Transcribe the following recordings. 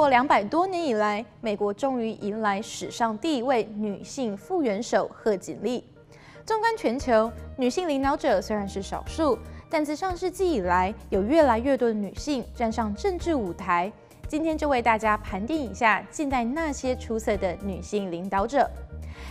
国两百多年以来，美国终于迎来史上第一位女性副元首贺锦丽。纵观全球，女性领导者虽然是少数，但自上世纪以来，有越来越多的女性站上政治舞台。今天就为大家盘点一下近代那些出色的女性领导者。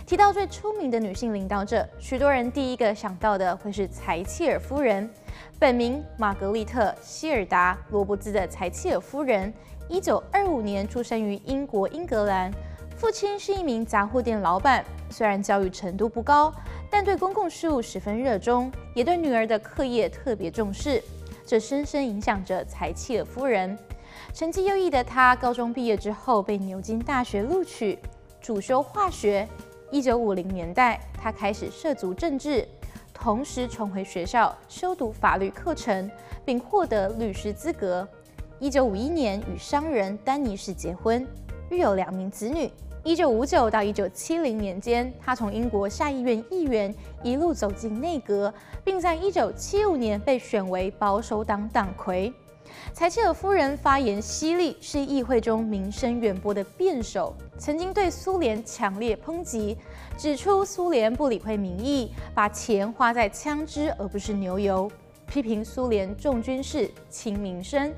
提到最出名的女性领导者，许多人第一个想到的会是柴契尔夫人，本名玛格丽特·希尔达·罗伯兹的柴契尔夫人，一九二五年出生于英国英格兰，父亲是一名杂货店老板。虽然教育程度不高，但对公共事务十分热衷，也对女儿的课业特别重视，这深深影响着柴契尔夫人。成绩优异的她，高中毕业之后被牛津大学录取，主修化学。一九五零年代，她开始涉足政治，同时重回学校修读法律课程，并获得律师资格。一九五一年与商人丹尼士结婚，育有两名子女。一九五九到一九七零年间，他从英国下议院议员一路走进内阁，并在一九七五年被选为保守党党魁。柴契尔夫人发言犀利，是议会中名声远播的辩手。曾经对苏联强烈抨击，指出苏联不理会民意，把钱花在枪支而不是牛油，批评苏联重军事轻民生。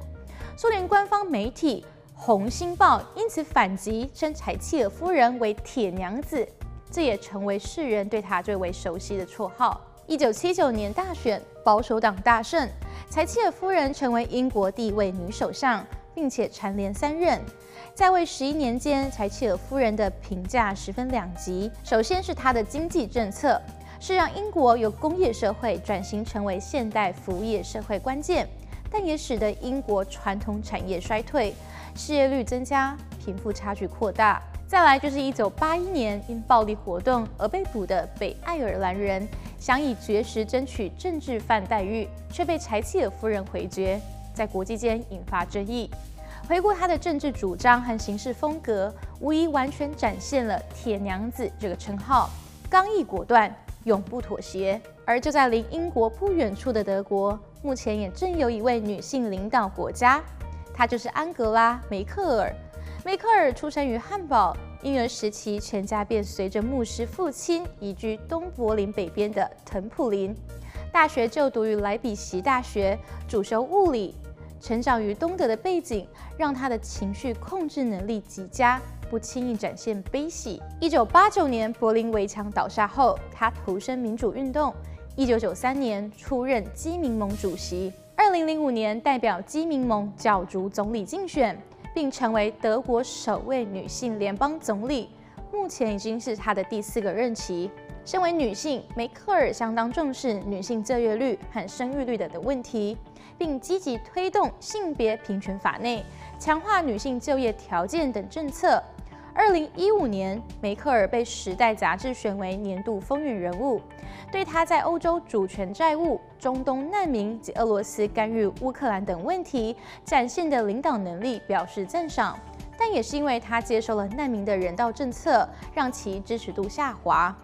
苏联官方媒体《红星报》因此反击，称柴契尔夫人为“铁娘子”，这也成为世人对她最为熟悉的绰号。一九七九年大选，保守党大胜。柴契尔夫人成为英国第一位女首相，并且蝉联三任。在位十一年间，柴契尔夫人的评价十分两极。首先是她的经济政策，是让英国由工业社会转型成为现代服务业社会关键，但也使得英国传统产业衰退，失业率增加，贫富差距扩大。再来就是一九八一年因暴力活动而被捕的北爱尔兰人。想以绝食争取政治犯待遇，却被柴契尔夫人回绝，在国际间引发争议。回顾他的政治主张和行事风格，无疑完全展现了“铁娘子”这个称号，刚毅果断，永不妥协。而就在离英国不远处的德国，目前也正有一位女性领导国家，她就是安格拉·梅克尔。梅克尔出生于汉堡。婴儿时期，全家便随着牧师父亲移居东柏林北边的滕普林。大学就读于莱比锡大学，主修物理。成长于东德的背景，让他的情绪控制能力极佳，不轻易展现悲喜。一九八九年柏林围墙倒下后，他投身民主运动。一九九三年出任基民盟主席。二零零五年代表基民盟角逐总理竞选。并成为德国首位女性联邦总理，目前已经是她的第四个任期。身为女性，梅克尔相当重视女性就业率和生育率等的问题，并积极推动性别平权法内，强化女性就业条件等政策。二零一五年，梅克尔被《时代》杂志选为年度风云人物，对她在欧洲主权债务、中东难民及俄罗斯干预乌克兰等问题展现的领导能力表示赞赏。但也是因为她接受了难民的人道政策，让其支持度下滑。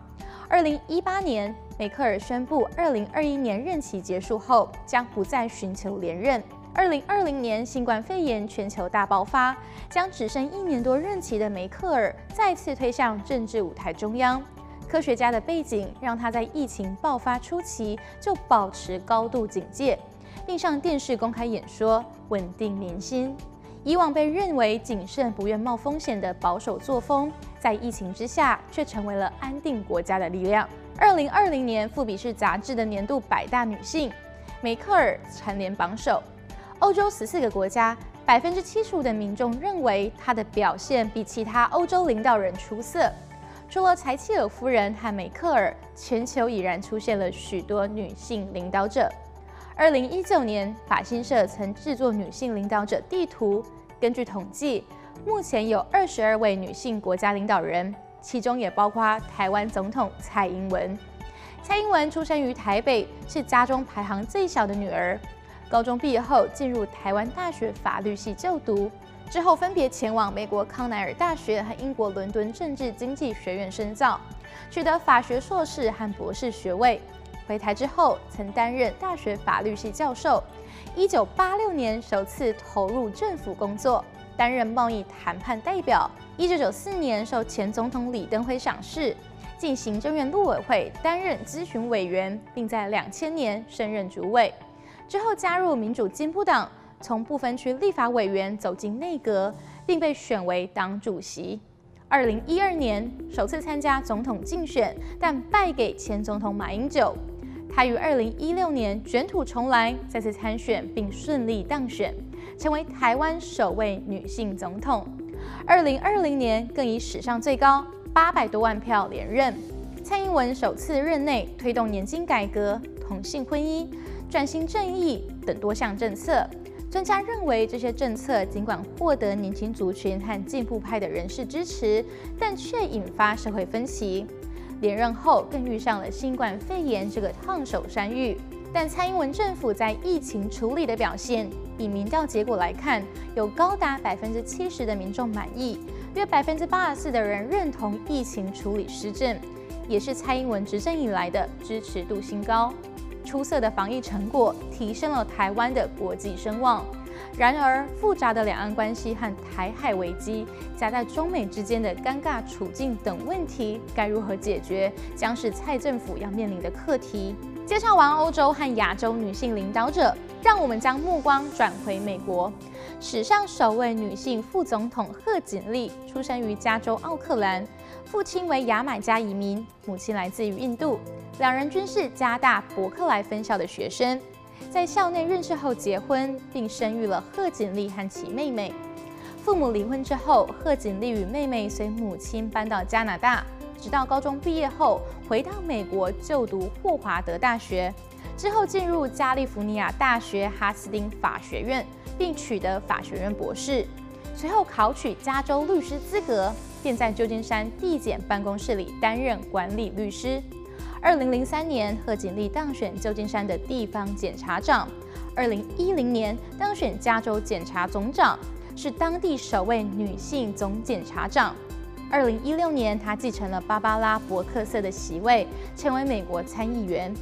二零一八年，梅克尔宣布，二零二一年任期结束后将不再寻求连任。二零二零年，新冠肺炎全球大爆发，将只剩一年多任期的梅克尔再次推向政治舞台中央。科学家的背景让他在疫情爆发初期就保持高度警戒，并上电视公开演说，稳定民心。以往被认为谨慎、不愿冒风险的保守作风，在疫情之下却成为了安定国家的力量。二零二零年，富比士杂志的年度百大女性，梅克尔蝉联榜首。欧洲十四个国家，百分之七十五的民众认为她的表现比其他欧洲领导人出色。除了柴契尔夫人和梅克尔，全球已然出现了许多女性领导者。二零一九年，法新社曾制作女性领导者地图。根据统计，目前有二十二位女性国家领导人，其中也包括台湾总统蔡英文。蔡英文出生于台北，是家中排行最小的女儿。高中毕业后，进入台湾大学法律系就读，之后分别前往美国康奈尔大学和英国伦敦政治经济学院深造，取得法学硕士和博士学位。回台之后，曾担任大学法律系教授。一九八六年首次投入政府工作，担任贸易谈判代表。一九九四年受前总统李登辉赏识，进行政院陆委会担任咨询委员，并在两千年升任主委。之后加入民主进步党，从不分区立法委员走进内阁，并被选为党主席。二零一二年首次参加总统竞选，但败给前总统马英九。他于二零一六年卷土重来，再次参选并顺利当选，成为台湾首位女性总统。二零二零年更以史上最高八百多万票连任。蔡英文首次任内推动年金改革、同性婚姻、转型正义等多项政策。专家认为，这些政策尽管获得年轻族群和进步派的人士支持，但却引发社会分歧。连任后更遇上了新冠肺炎这个烫手山芋，但蔡英文政府在疫情处理的表现，以民调结果来看，有高达百分之七十的民众满意，约百分之八十四的人认同疫情处理施政，也是蔡英文执政以来的支持度新高。出色的防疫成果提升了台湾的国际声望。然而，复杂的两岸关系和台海危机，夹在中美之间的尴尬处境等问题，该如何解决，将是蔡政府要面临的课题。介绍完欧洲和亚洲女性领导者，让我们将目光转回美国。史上首位女性副总统贺锦丽出生于加州奥克兰，父亲为牙买加移民，母亲来自于印度，两人均是加大伯克莱分校的学生。在校内认识后结婚，并生育了贺锦丽和其妹妹。父母离婚之后，贺锦丽与妹妹随母亲搬到加拿大，直到高中毕业后回到美国就读霍华德大学，之后进入加利福尼亚大学哈斯丁法学院，并取得法学院博士。随后考取加州律师资格，便在旧金山地检办公室里担任管理律师。二零零三年，贺锦丽当选旧金山的地方检察长；二零一零年当选加州检察总长，是当地首位女性总检察长。二零一六年，她继承了芭芭拉·伯克瑟的席位，成为美国参议员。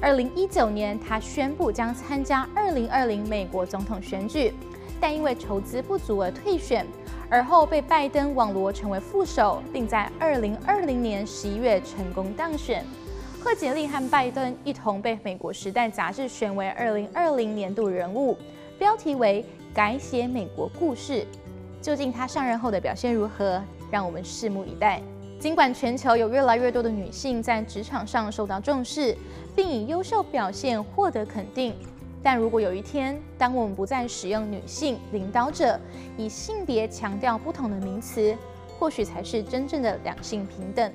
二零一九年，她宣布将参加二零二零美国总统选举，但因为筹资不足而退选，而后被拜登网罗成为副手，并在二零二零年十一月成功当选。贺锦丽和拜登一同被美国《时代》杂志选为二零二零年度人物，标题为“改写美国故事”。究竟她上任后的表现如何？让我们拭目以待。尽管全球有越来越多的女性在职场上受到重视，并以优秀表现获得肯定，但如果有一天，当我们不再使用“女性领导者”以性别强调不同的名词，或许才是真正的两性平等。